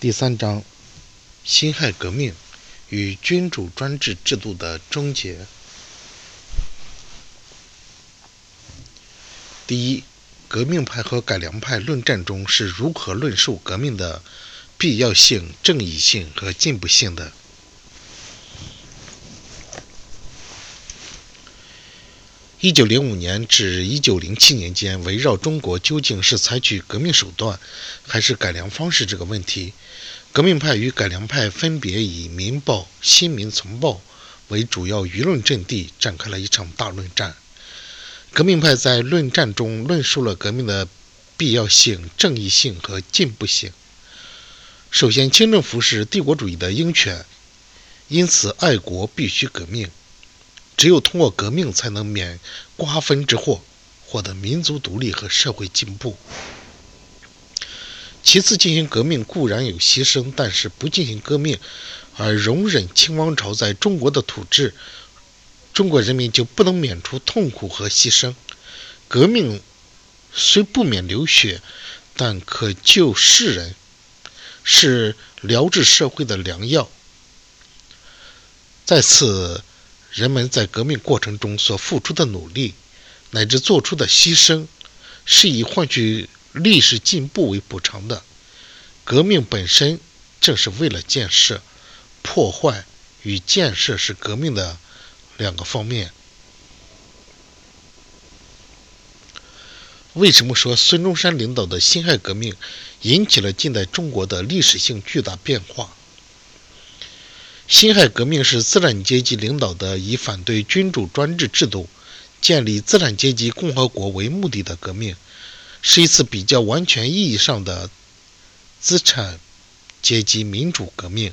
第三章：辛亥革命与君主专制制度的终结。第一，革命派和改良派论战中是如何论述革命的必要性、正义性和进步性的？一九零五年至一九零七年间，围绕中国究竟是采取革命手段还是改良方式这个问题，革命派与改良派分别以《民报》《新民丛报》为主要舆论阵地，展开了一场大论战。革命派在论战中论述了革命的必要性、正义性和进步性。首先，清政府是帝国主义的鹰犬，因此爱国必须革命。只有通过革命，才能免瓜分之祸，获得民族独立和社会进步。其次，进行革命固然有牺牲，但是不进行革命而容忍清王朝在中国的统治，中国人民就不能免除痛苦和牺牲。革命虽不免流血，但可救世人，是疗治社会的良药。再次。人们在革命过程中所付出的努力，乃至做出的牺牲，是以换取历史进步为补偿的。革命本身正是为了建设，破坏与建设是革命的两个方面。为什么说孙中山领导的辛亥革命引起了近代中国的历史性巨大变化？辛亥革命是资产阶级领导的，以反对君主专制制度、建立资产阶级共和国为目的的革命，是一次比较完全意义上的资产阶级民主革命。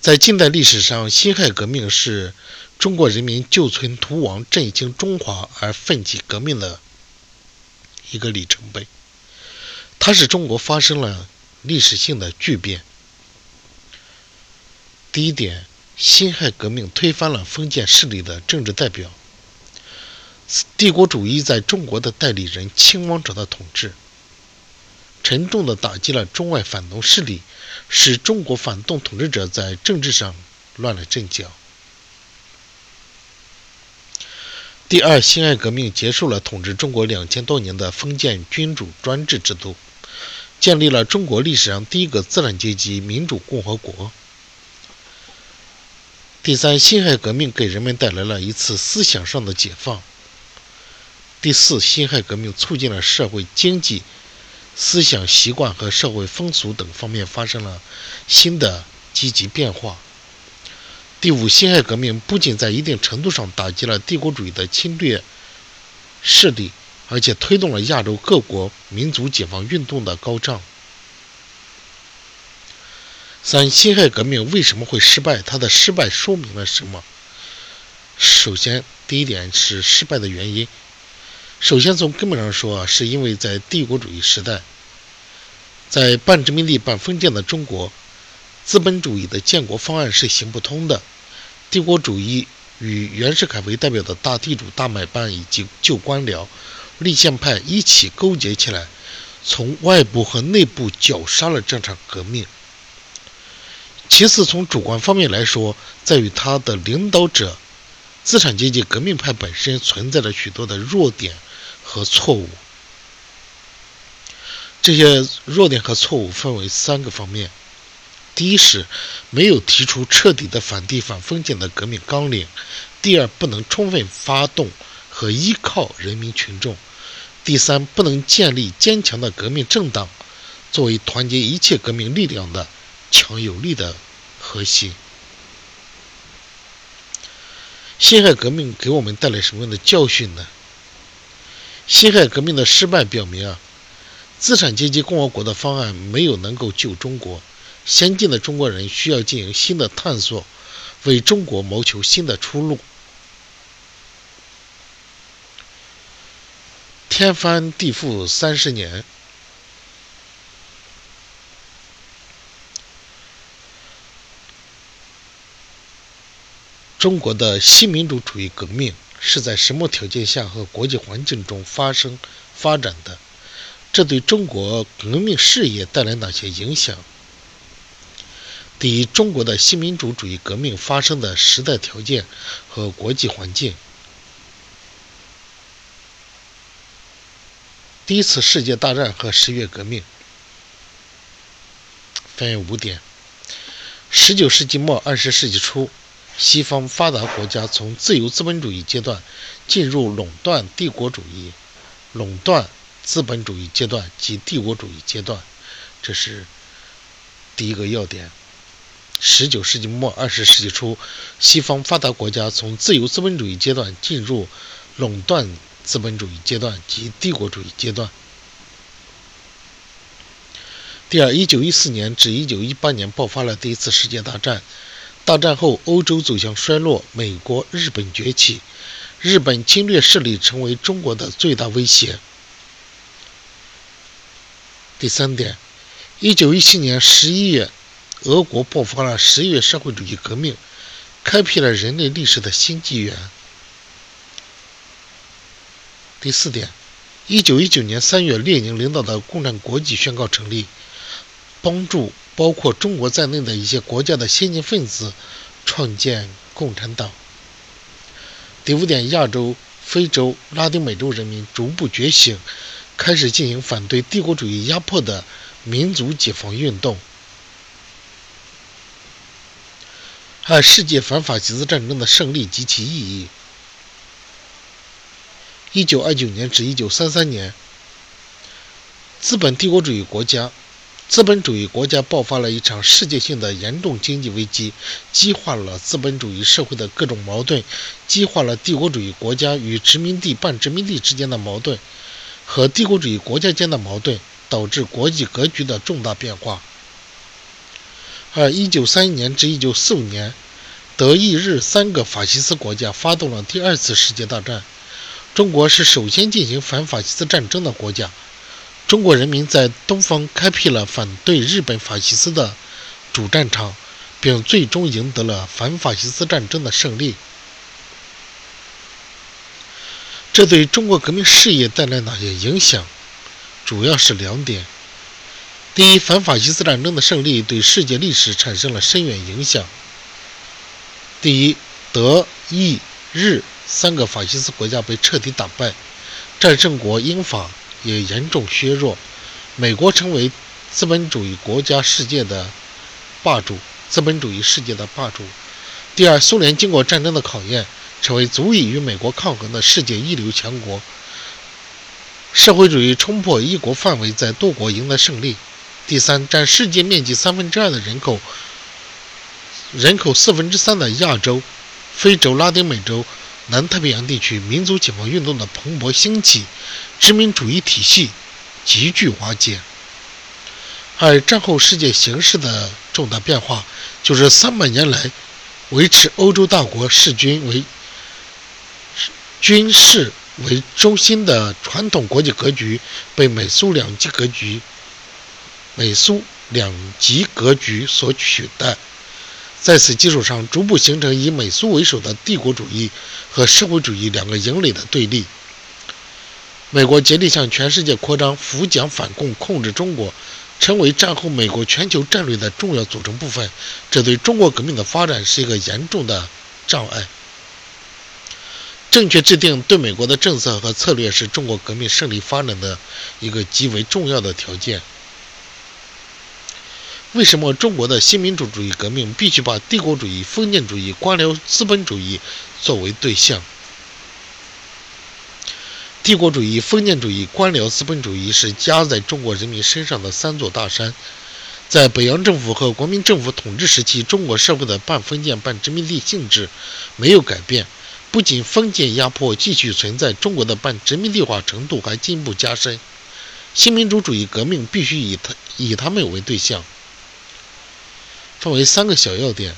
在近代历史上，辛亥革命是中国人民救存图亡、振兴中华而奋起革命的一个里程碑。它使中国发生了历史性的巨变。第一点，辛亥革命推翻了封建势力的政治代表，帝国主义在中国的代理人清王朝的统治，沉重地打击了中外反动势力，使中国反动统治者在政治上乱了阵脚。第二，辛亥革命结束了统治中国两千多年的封建君主专制制度，建立了中国历史上第一个资产阶级民主共和国。第三，辛亥革命给人们带来了一次思想上的解放。第四，辛亥革命促进了社会经济、思想习惯和社会风俗等方面发生了新的积极变化。第五，辛亥革命不仅在一定程度上打击了帝国主义的侵略势力，而且推动了亚洲各国民族解放运动的高涨。三、辛亥革命为什么会失败？它的失败说明了什么？首先，第一点是失败的原因。首先从根本上说，是因为在帝国主义时代，在半殖民地半封建的中国，资本主义的建国方案是行不通的。帝国主义与袁世凯为代表的大地主大买办以及旧官僚、立宪派一起勾结起来，从外部和内部绞杀了这场革命。其次，从主观方面来说，在于他的领导者——资产阶级革命派本身存在着许多的弱点和错误。这些弱点和错误分为三个方面：第一是没有提出彻底的反帝反封建的革命纲领；第二，不能充分发动和依靠人民群众；第三，不能建立坚强的革命政党，作为团结一切革命力量的。强有力的核心。辛亥革命给我们带来什么样的教训呢？辛亥革命的失败表明啊，资产阶级共和国的方案没有能够救中国。先进的中国人需要进行新的探索，为中国谋求新的出路。天翻地覆三十年。中国的新民主主义革命是在什么条件下和国际环境中发生发展的？这对中国革命事业带来哪些影响？第一，中国的新民主主义革命发生的时代条件和国际环境。第一次世界大战和十月革命，分为五点。十九世纪末二十世纪初，西方发达国家从自由资本主义阶段进入垄断帝国主义、垄断资本主义阶段及帝国主义阶段，这是第一个要点。十九世纪末二十世纪初，西方发达国家从自由资本主义阶段进入垄断。资本主义阶段及帝国主义阶段。第二，一九一四年至一九一八年爆发了第一次世界大战。大战后，欧洲走向衰落，美国、日本崛起，日本侵略势力成为中国的最大威胁。第三点，一九一七年十一月，俄国爆发了十月社会主义革命，开辟了人类历史的新纪元。第四点，一九一九年三月，列宁领导的共产国际宣告成立，帮助包括中国在内的一些国家的先进分子创建共产党。第五点，亚洲、非洲、拉丁美洲人民逐步觉醒，开始进行反对帝国主义压迫的民族解放运动。二、世界反法西斯战争的胜利及其意义。一九二九年至一九三三年，资本帝国主义国家、资本主义国家爆发了一场世界性的严重经济危机，激化了资本主义社会的各种矛盾，激化了帝国主义国家与殖民地、半殖民地之间的矛盾和帝国主义国家间的矛盾，导致国际格局的重大变化。而一九三一年至一九四五年，德意日三个法西斯国家发动了第二次世界大战。中国是首先进行反法西斯战争的国家，中国人民在东方开辟了反对日本法西斯的主战场，并最终赢得了反法西斯战争的胜利。这对中国革命事业带来哪些影响？主要是两点：第一，反法西斯战争的胜利对世界历史产生了深远影响。第一，德意日。三个法西斯国家被彻底打败，战胜国英法也严重削弱，美国成为资本主义国家世界的霸主，资本主义世界的霸主。第二，苏联经过战争的考验，成为足以与美国抗衡的世界一流强国。社会主义冲破一国范围，在多国赢得胜利。第三，占世界面积三分之二的人口，人口四分之三的亚洲、非洲、拉丁美洲。南太平洋地区民族解放运动的蓬勃兴起，殖民主义体系急剧瓦解。而战后世界形势的重大变化，就是三百年来维持欧洲大国势均为军事为中心的传统国际格局，被美苏两极格局、美苏两极格局所取代。在此基础上，逐步形成以美苏为首的帝国主义和社会主义两个营垒的对立。美国竭力向全世界扩张，扶蒋反共，控制中国，成为战后美国全球战略的重要组成部分。这对中国革命的发展是一个严重的障碍。正确制定对美国的政策和策略，是中国革命胜利发展的一个极为重要的条件。为什么中国的新民主主义革命必须把帝国主义、封建主义、官僚资本主义作为对象？帝国主义、封建主义、官僚资本主义是压在中国人民身上的三座大山。在北洋政府和国民政府统治时期，中国社会的半封建半殖民地性质没有改变，不仅封建压迫继续存在，中国的半殖民地化程度还进一步加深。新民主主义革命必须以他以他们为对象。分为三个小要点：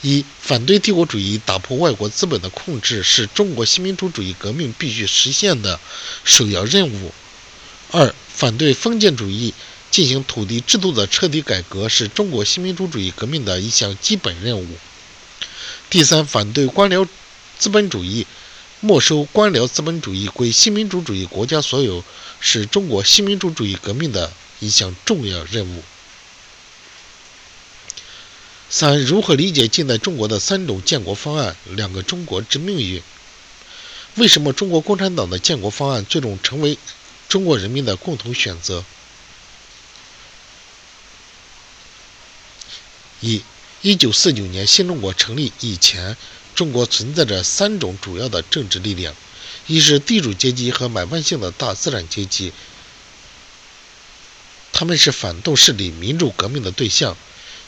一、反对帝国主义，打破外国资本的控制，是中国新民主主义革命必须实现的首要任务；二、反对封建主义，进行土地制度的彻底改革，是中国新民主主义革命的一项基本任务；第三，反对官僚资本主义，没收官僚资本主义归新民主主义国家所有，是中国新民主主义革命的一项重要任务。三、如何理解近代中国的三种建国方案、两个中国之命运？为什么中国共产党的建国方案最终成为中国人民的共同选择？一、一九四九年新中国成立以前。中国存在着三种主要的政治力量：一是地主阶级和买办性的大资产阶级，他们是反动势力民主革命的对象，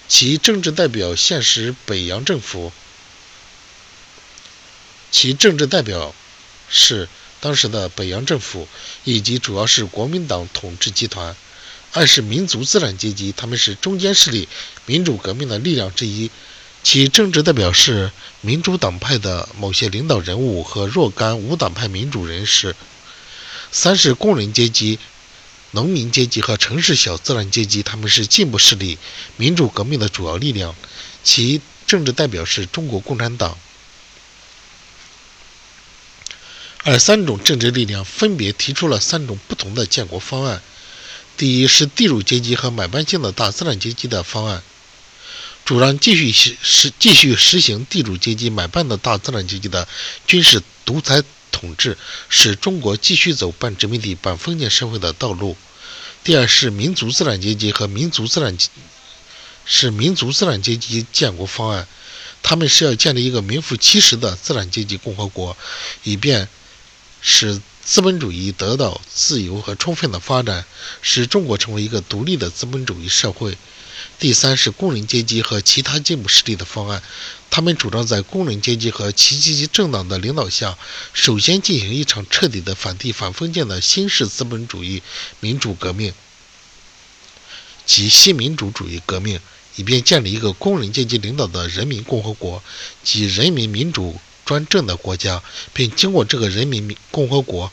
其政治代表现实北洋政府，其政治代表是当时的北洋政府以及主要是国民党统治集团；二是民族资产阶级，他们是中间势力民主革命的力量之一。其政治代表是民主党派的某些领导人物和若干无党派民主人士。三是工人阶级、农民阶级和城市小资产阶级，他们是进步势力民主革命的主要力量。其政治代表是中国共产党。而三种政治力量分别提出了三种不同的建国方案。第一是地主阶级和买办性的大资产阶级的方案。主张继续实实继续实行地主阶级买办的大资产阶级的军事独裁统治，使中国继续走半殖民地半封建社会的道路。第二是民族资产阶级和民族资产是民族资产阶级建国方案，他们是要建立一个名副其实的资产阶级共和国，以便使资本主义得到自由和充分的发展，使中国成为一个独立的资本主义社会。第三是工人阶级和其他进步势力的方案，他们主张在工人阶级和其阶级政党的领导下，首先进行一场彻底的反帝反封建的新式资本主义民主革命，即新民主主义革命，以便建立一个工人阶级领导的人民共和国及人民民主专政的国家，并经过这个人民共和国，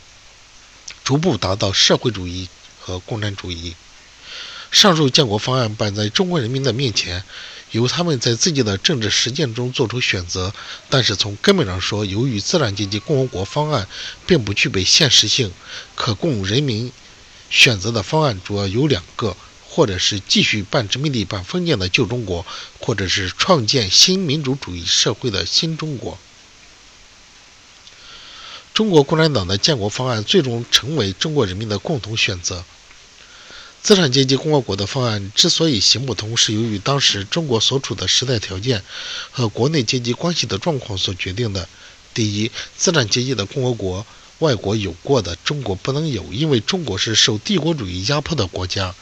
逐步达到社会主义和共产主义。上述建国方案摆在中国人民的面前，由他们在自己的政治实践中做出选择。但是从根本上说，由于资产阶级共和国方案并不具备现实性，可供人民选择的方案主要有两个：或者是继续半殖民地半封建的旧中国，或者是创建新民主主义社会的新中国。中国共产党的建国方案最终成为中国人民的共同选择。资产阶级共和国的方案之所以行不通，是由于当时中国所处的时代条件和国内阶级关系的状况所决定的。第一，资产阶级的共和国，外国有过的，中国不能有，因为中国是受帝国主义压迫的国家，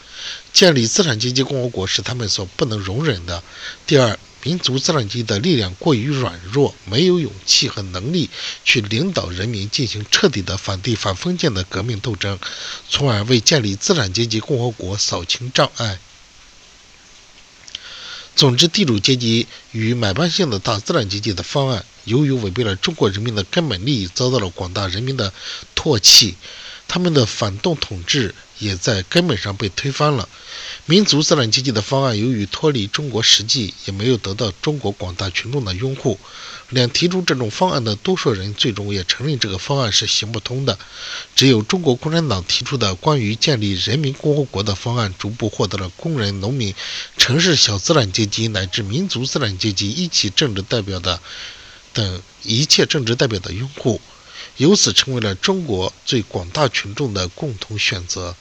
建立资产阶级共和国是他们所不能容忍的。第二，民族资产阶级的力量过于软弱，没有勇气和能力去领导人民进行彻底的反帝反封建的革命斗争，从而为建立资产阶级共和国扫清障碍。总之，地主阶级与买办性的大资产阶级的方案，由于违背了中国人民的根本利益，遭到了广大人民的唾弃，他们的反动统治也在根本上被推翻了。民族资产阶级的方案由于脱离中国实际，也没有得到中国广大群众的拥护。连提出这种方案的多数人最终也承认这个方案是行不通的。只有中国共产党提出的关于建立人民共和国的方案，逐步获得了工人、农民、城市小资产阶级乃至民族资产阶级一起政治代表的等一切政治代表的拥护，由此成为了中国最广大群众的共同选择。